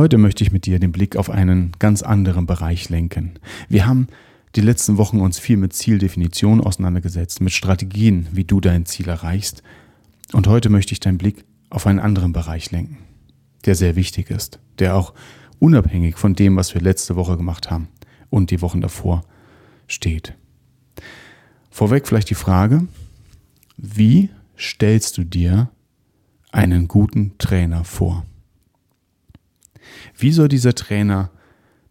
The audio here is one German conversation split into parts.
Heute möchte ich mit dir den Blick auf einen ganz anderen Bereich lenken. Wir haben die letzten Wochen uns viel mit Zieldefinition auseinandergesetzt, mit Strategien, wie du dein Ziel erreichst. Und heute möchte ich deinen Blick auf einen anderen Bereich lenken, der sehr wichtig ist, der auch unabhängig von dem, was wir letzte Woche gemacht haben und die Wochen davor steht. Vorweg vielleicht die Frage, wie stellst du dir einen guten Trainer vor? Wie soll dieser Trainer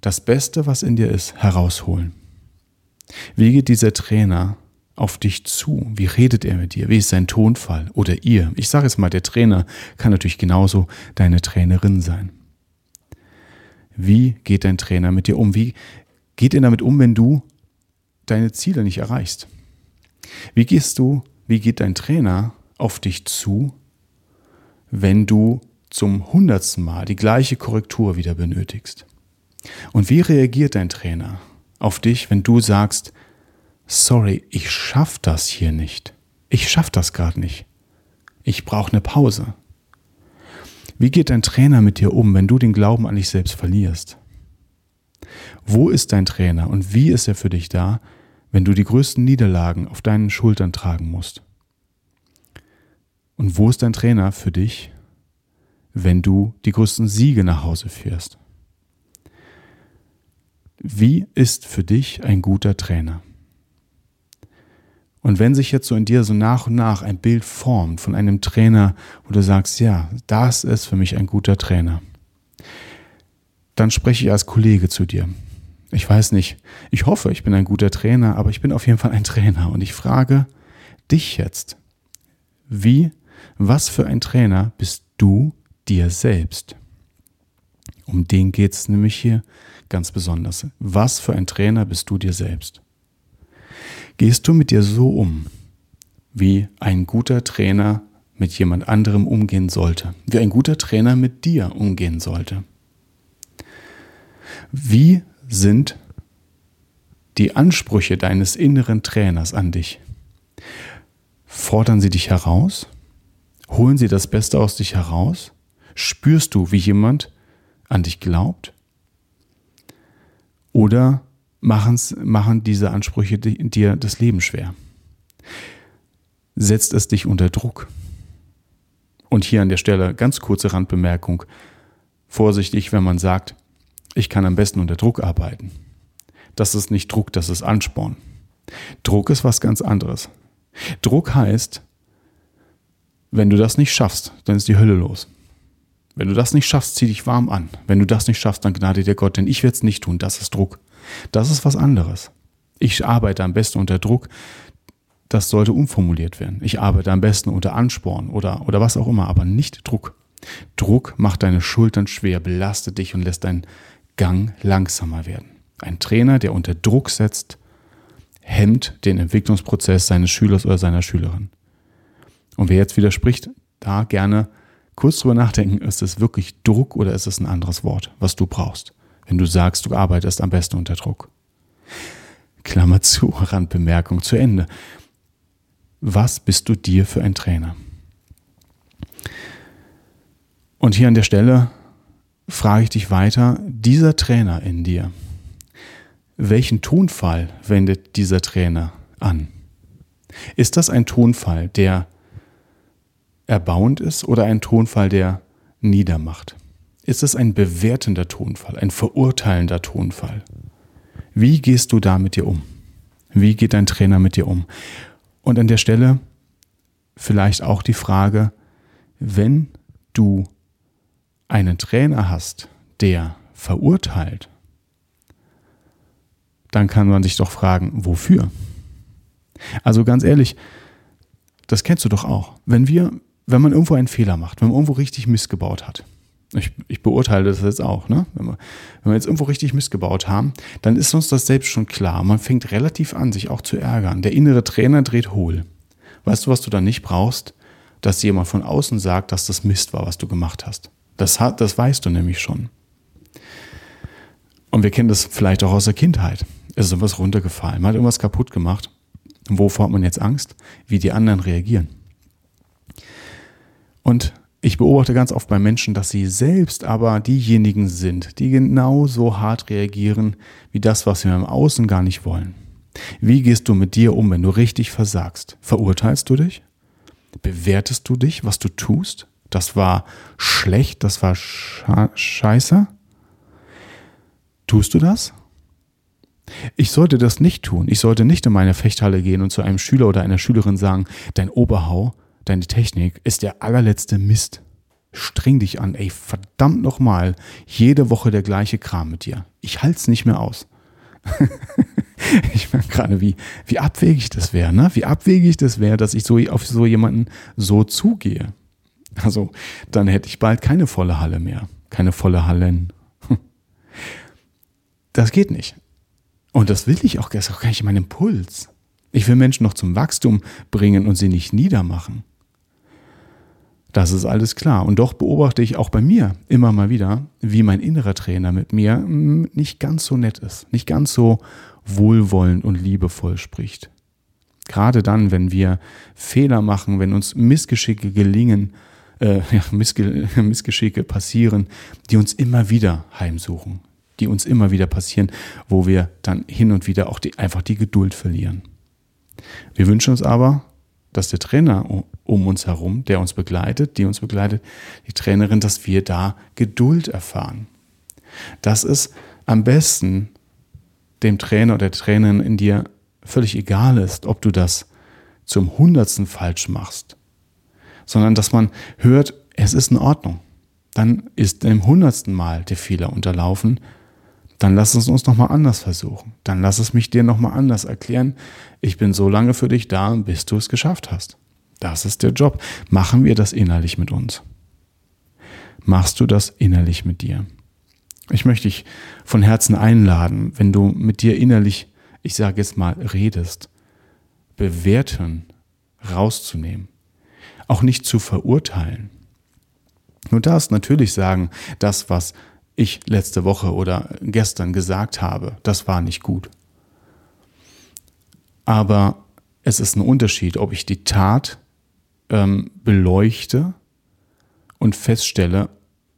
das Beste, was in dir ist, herausholen? Wie geht dieser Trainer auf dich zu? Wie redet er mit dir? Wie ist sein Tonfall? Oder ihr? Ich sage es mal, der Trainer kann natürlich genauso deine Trainerin sein. Wie geht dein Trainer mit dir um? Wie geht er damit um, wenn du deine Ziele nicht erreichst? Wie gehst du, wie geht dein Trainer auf dich zu, wenn du zum hundertsten Mal die gleiche Korrektur wieder benötigst? Und wie reagiert dein Trainer auf dich, wenn du sagst, sorry, ich schaff das hier nicht. Ich schaff das gerade nicht. Ich brauche eine Pause. Wie geht dein Trainer mit dir um, wenn du den Glauben an dich selbst verlierst? Wo ist dein Trainer und wie ist er für dich da, wenn du die größten Niederlagen auf deinen Schultern tragen musst? Und wo ist dein Trainer für dich, wenn du die größten Siege nach Hause führst? Wie ist für dich ein guter Trainer? Und wenn sich jetzt so in dir so nach und nach ein Bild formt von einem Trainer, wo du sagst, ja, das ist für mich ein guter Trainer, dann spreche ich als Kollege zu dir. Ich weiß nicht, ich hoffe, ich bin ein guter Trainer, aber ich bin auf jeden Fall ein Trainer und ich frage dich jetzt, wie, was für ein Trainer bist du dir selbst? Um den geht es nämlich hier ganz besonders. Was für ein Trainer bist du dir selbst? Gehst du mit dir so um, wie ein guter Trainer mit jemand anderem umgehen sollte, wie ein guter Trainer mit dir umgehen sollte? Wie sind die Ansprüche deines inneren Trainers an dich? Fordern sie dich heraus? Holen sie das Beste aus dich heraus? Spürst du, wie jemand an dich glaubt? Oder machen's, machen diese Ansprüche dir das Leben schwer? Setzt es dich unter Druck? Und hier an der Stelle ganz kurze Randbemerkung. Vorsichtig, wenn man sagt, ich kann am besten unter Druck arbeiten. Das ist nicht Druck, das ist Ansporn. Druck ist was ganz anderes. Druck heißt, wenn du das nicht schaffst, dann ist die Hölle los. Wenn du das nicht schaffst, zieh dich warm an. Wenn du das nicht schaffst, dann gnade dir Gott, denn ich werde es nicht tun. Das ist Druck. Das ist was anderes. Ich arbeite am besten unter Druck. Das sollte umformuliert werden. Ich arbeite am besten unter Ansporn oder, oder was auch immer, aber nicht Druck. Druck macht deine Schultern schwer, belastet dich und lässt deinen Gang langsamer werden. Ein Trainer, der unter Druck setzt, hemmt den Entwicklungsprozess seines Schülers oder seiner Schülerin. Und wer jetzt widerspricht, da gerne kurz drüber nachdenken, ist es wirklich Druck oder ist es ein anderes Wort, was du brauchst, wenn du sagst, du arbeitest am besten unter Druck. Klammer zu, Randbemerkung zu Ende. Was bist du dir für ein Trainer? Und hier an der Stelle frage ich dich weiter, dieser Trainer in dir, welchen Tonfall wendet dieser Trainer an? Ist das ein Tonfall, der erbauend ist oder ein Tonfall, der niedermacht? Ist es ein bewertender Tonfall, ein verurteilender Tonfall? Wie gehst du da mit dir um? Wie geht dein Trainer mit dir um? Und an der Stelle vielleicht auch die Frage, wenn du einen Trainer hast, der verurteilt, dann kann man sich doch fragen, wofür? Also ganz ehrlich, das kennst du doch auch. Wenn wir wenn man irgendwo einen Fehler macht, wenn man irgendwo richtig missgebaut hat, Ich, ich beurteile das jetzt auch. Ne? Wenn, wir, wenn wir jetzt irgendwo richtig missgebaut haben, dann ist uns das selbst schon klar. Man fängt relativ an, sich auch zu ärgern. Der innere Trainer dreht hohl. Weißt du, was du dann nicht brauchst? Dass jemand von außen sagt, dass das Mist war, was du gemacht hast. Das, das weißt du nämlich schon. Und wir kennen das vielleicht auch aus der Kindheit. Es ist irgendwas runtergefallen, man hat irgendwas kaputt gemacht. Und wovor hat man jetzt Angst? Wie die anderen reagieren. Und ich beobachte ganz oft bei Menschen, dass sie selbst aber diejenigen sind, die genauso hart reagieren wie das, was wir im Außen gar nicht wollen. Wie gehst du mit dir um, wenn du richtig versagst? Verurteilst du dich? Bewertest du dich, was du tust? Das war schlecht, das war scheiße? Tust du das? Ich sollte das nicht tun. Ich sollte nicht in meine Fechthalle gehen und zu einem Schüler oder einer Schülerin sagen, dein Oberhau, deine Technik ist der allerletzte Mist. Streng dich an, ey, verdammt nochmal, jede Woche der gleiche Kram mit dir. Ich halt's nicht mehr aus. ich merke gerade, wie, wie abwegig das wäre, ne? Wie abwegig das wäre, dass ich so auf so jemanden so zugehe. Also, dann hätte ich bald keine volle Halle mehr. Keine volle Hallen. Das geht nicht. Und das will ich auch, das ist auch gar nicht mein Impuls. Ich will Menschen noch zum Wachstum bringen und sie nicht niedermachen. Das ist alles klar. Und doch beobachte ich auch bei mir immer mal wieder, wie mein innerer Trainer mit mir hm, nicht ganz so nett ist, nicht ganz so wohlwollend und liebevoll spricht. Gerade dann, wenn wir Fehler machen, wenn uns Missgeschicke gelingen, äh, ja, Missge Missgeschicke passieren, die uns immer wieder heimsuchen, die uns immer wieder passieren, wo wir dann hin und wieder auch die, einfach die Geduld verlieren. Wir wünschen uns aber, dass der Trainer um uns herum, der uns begleitet, die uns begleitet, die Trainerin, dass wir da Geduld erfahren. Dass es am besten dem Trainer oder der Trainerin in dir völlig egal ist, ob du das zum hundertsten falsch machst, sondern dass man hört, es ist in Ordnung. Dann ist im hundertsten Mal der Fehler unterlaufen dann lass es uns nochmal anders versuchen. Dann lass es mich dir nochmal anders erklären. Ich bin so lange für dich da, bis du es geschafft hast. Das ist der Job. Machen wir das innerlich mit uns. Machst du das innerlich mit dir? Ich möchte dich von Herzen einladen, wenn du mit dir innerlich, ich sage jetzt mal, redest, bewerten, rauszunehmen, auch nicht zu verurteilen. Du darfst natürlich sagen, das, was ich letzte Woche oder gestern gesagt habe, das war nicht gut. Aber es ist ein Unterschied, ob ich die Tat ähm, beleuchte und feststelle,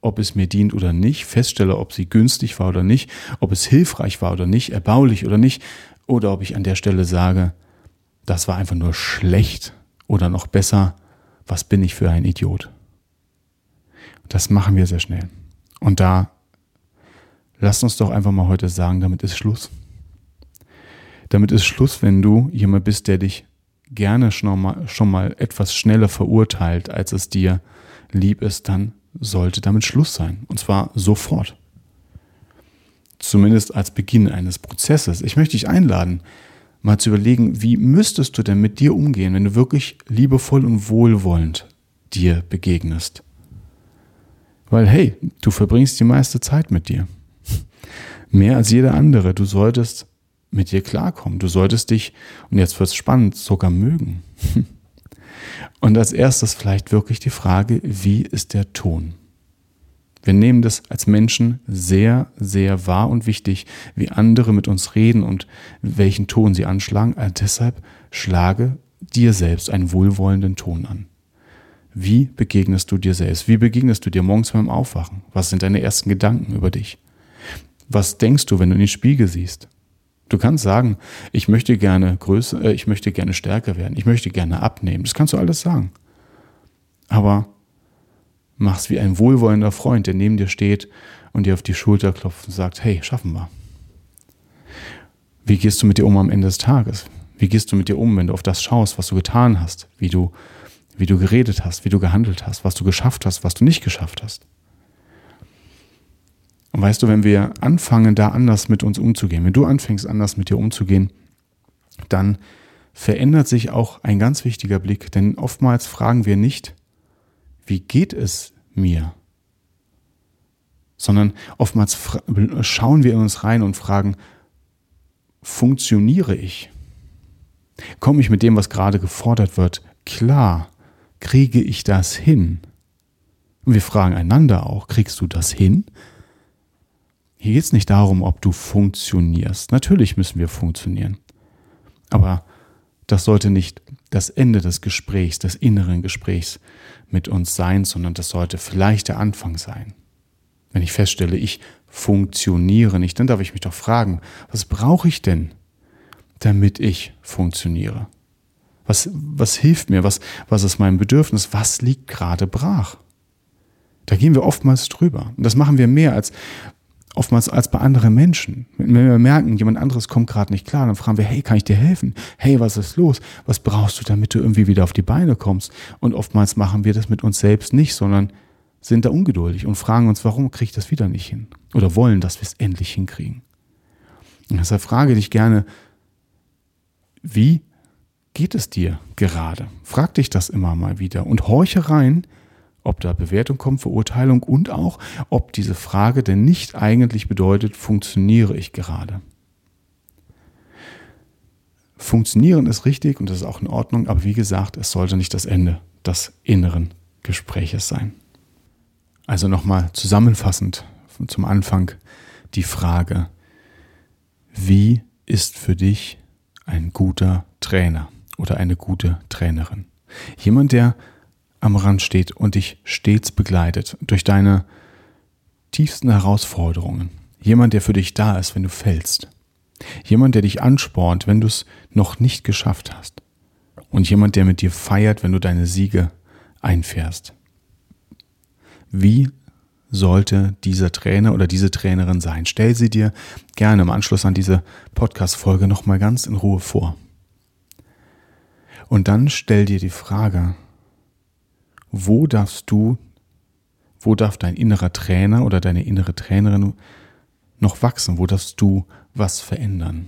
ob es mir dient oder nicht, feststelle, ob sie günstig war oder nicht, ob es hilfreich war oder nicht, erbaulich oder nicht, oder ob ich an der Stelle sage, das war einfach nur schlecht oder noch besser, was bin ich für ein Idiot. Das machen wir sehr schnell. Und da Lass uns doch einfach mal heute sagen, damit ist Schluss. Damit ist Schluss, wenn du jemand bist, der dich gerne schon mal, schon mal etwas schneller verurteilt, als es dir lieb ist, dann sollte damit Schluss sein. Und zwar sofort. Zumindest als Beginn eines Prozesses. Ich möchte dich einladen, mal zu überlegen, wie müsstest du denn mit dir umgehen, wenn du wirklich liebevoll und wohlwollend dir begegnest. Weil hey, du verbringst die meiste Zeit mit dir. Mehr als jeder andere. Du solltest mit dir klarkommen. Du solltest dich, und jetzt wird es spannend, sogar mögen. Und als erstes vielleicht wirklich die Frage, wie ist der Ton? Wir nehmen das als Menschen sehr, sehr wahr und wichtig, wie andere mit uns reden und welchen Ton sie anschlagen. Also deshalb schlage dir selbst einen wohlwollenden Ton an. Wie begegnest du dir selbst? Wie begegnest du dir morgens beim Aufwachen? Was sind deine ersten Gedanken über dich? Was denkst du, wenn du in den Spiegel siehst? Du kannst sagen, ich möchte gerne größer, äh, ich möchte gerne stärker werden, ich möchte gerne abnehmen. Das kannst du alles sagen. Aber mach's wie ein wohlwollender Freund, der neben dir steht und dir auf die Schulter klopft und sagt, hey, schaffen wir. Wie gehst du mit dir um am Ende des Tages? Wie gehst du mit dir um, wenn du auf das schaust, was du getan hast, wie du, wie du geredet hast, wie du gehandelt hast, was du geschafft hast, was du nicht geschafft hast? Und weißt du, wenn wir anfangen, da anders mit uns umzugehen, wenn du anfängst, anders mit dir umzugehen, dann verändert sich auch ein ganz wichtiger Blick. Denn oftmals fragen wir nicht, wie geht es mir? sondern oftmals schauen wir in uns rein und fragen, funktioniere ich? Komme ich mit dem, was gerade gefordert wird, klar? Kriege ich das hin? Und wir fragen einander auch, kriegst du das hin? Hier geht es nicht darum, ob du funktionierst. Natürlich müssen wir funktionieren. Aber das sollte nicht das Ende des Gesprächs, des inneren Gesprächs mit uns sein, sondern das sollte vielleicht der Anfang sein. Wenn ich feststelle, ich funktioniere nicht, dann darf ich mich doch fragen, was brauche ich denn, damit ich funktioniere? Was, was hilft mir? Was, was ist mein Bedürfnis? Was liegt gerade brach? Da gehen wir oftmals drüber. Und das machen wir mehr als oftmals als bei anderen Menschen. Wenn wir merken, jemand anderes kommt gerade nicht klar, dann fragen wir, hey, kann ich dir helfen? Hey, was ist los? Was brauchst du, damit du irgendwie wieder auf die Beine kommst? Und oftmals machen wir das mit uns selbst nicht, sondern sind da ungeduldig und fragen uns, warum kriege ich das wieder nicht hin? Oder wollen, dass wir es endlich hinkriegen. Und deshalb frage dich gerne, wie geht es dir gerade? Frag dich das immer mal wieder und horche rein, ob da Bewertung kommt, Verurteilung und auch, ob diese Frage denn nicht eigentlich bedeutet, funktioniere ich gerade. Funktionieren ist richtig und das ist auch in Ordnung, aber wie gesagt, es sollte nicht das Ende des inneren Gespräches sein. Also nochmal zusammenfassend zum Anfang die Frage, wie ist für dich ein guter Trainer oder eine gute Trainerin? Jemand, der am Rand steht und dich stets begleitet durch deine tiefsten Herausforderungen. Jemand, der für dich da ist, wenn du fällst. Jemand, der dich anspornt, wenn du es noch nicht geschafft hast. Und jemand, der mit dir feiert, wenn du deine Siege einfährst. Wie sollte dieser Trainer oder diese Trainerin sein? Stell sie dir gerne im Anschluss an diese Podcast-Folge nochmal ganz in Ruhe vor. Und dann stell dir die Frage, wo darfst du, wo darf dein innerer Trainer oder deine innere Trainerin noch wachsen? Wo darfst du was verändern?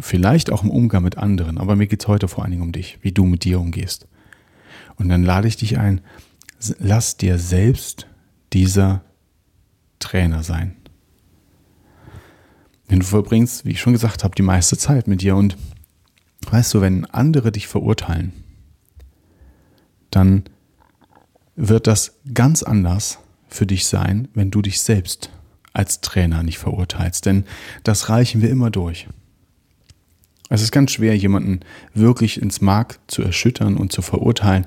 Vielleicht auch im Umgang mit anderen, aber mir geht es heute vor allen Dingen um dich, wie du mit dir umgehst. Und dann lade ich dich ein, lass dir selbst dieser Trainer sein. Denn du verbringst, wie ich schon gesagt habe, die meiste Zeit mit dir und weißt du, wenn andere dich verurteilen, dann wird das ganz anders für dich sein, wenn du dich selbst als Trainer nicht verurteilst. Denn das reichen wir immer durch. Es ist ganz schwer, jemanden wirklich ins Mark zu erschüttern und zu verurteilen,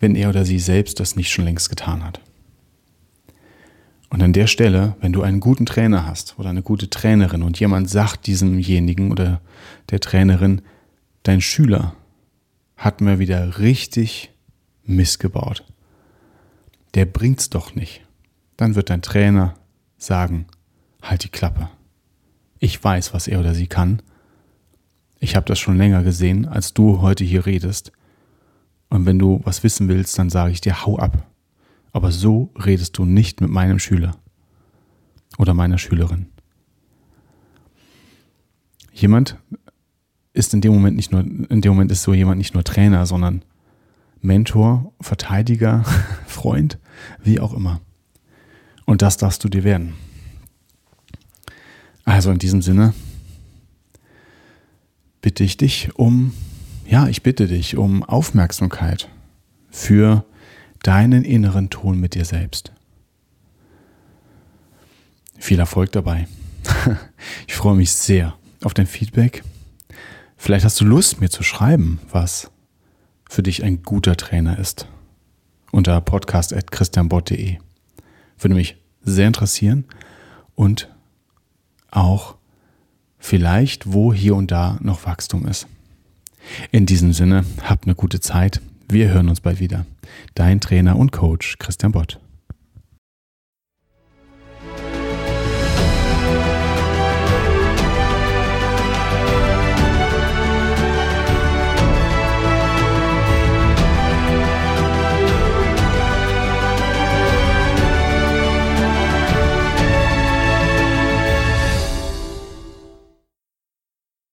wenn er oder sie selbst das nicht schon längst getan hat. Und an der Stelle, wenn du einen guten Trainer hast oder eine gute Trainerin und jemand sagt diesemjenigen oder der Trainerin, dein Schüler hat mir wieder richtig missgebaut der bringt's doch nicht. Dann wird dein Trainer sagen, halt die Klappe. Ich weiß, was er oder sie kann. Ich habe das schon länger gesehen, als du heute hier redest. Und wenn du was wissen willst, dann sage ich dir, hau ab. Aber so redest du nicht mit meinem Schüler oder meiner Schülerin. Jemand ist in dem Moment nicht nur, in dem Moment ist so jemand nicht nur Trainer, sondern Mentor, Verteidiger, Freund, wie auch immer. Und das darfst du dir werden. Also in diesem Sinne bitte ich dich um, ja, ich bitte dich um Aufmerksamkeit für deinen inneren Ton mit dir selbst. Viel Erfolg dabei. Ich freue mich sehr auf dein Feedback. Vielleicht hast du Lust, mir zu schreiben, was für dich ein guter Trainer ist. Unter podcast.christianbott.de. Würde mich sehr interessieren und auch vielleicht, wo hier und da noch Wachstum ist. In diesem Sinne, habt eine gute Zeit. Wir hören uns bald wieder. Dein Trainer und Coach Christian Bott.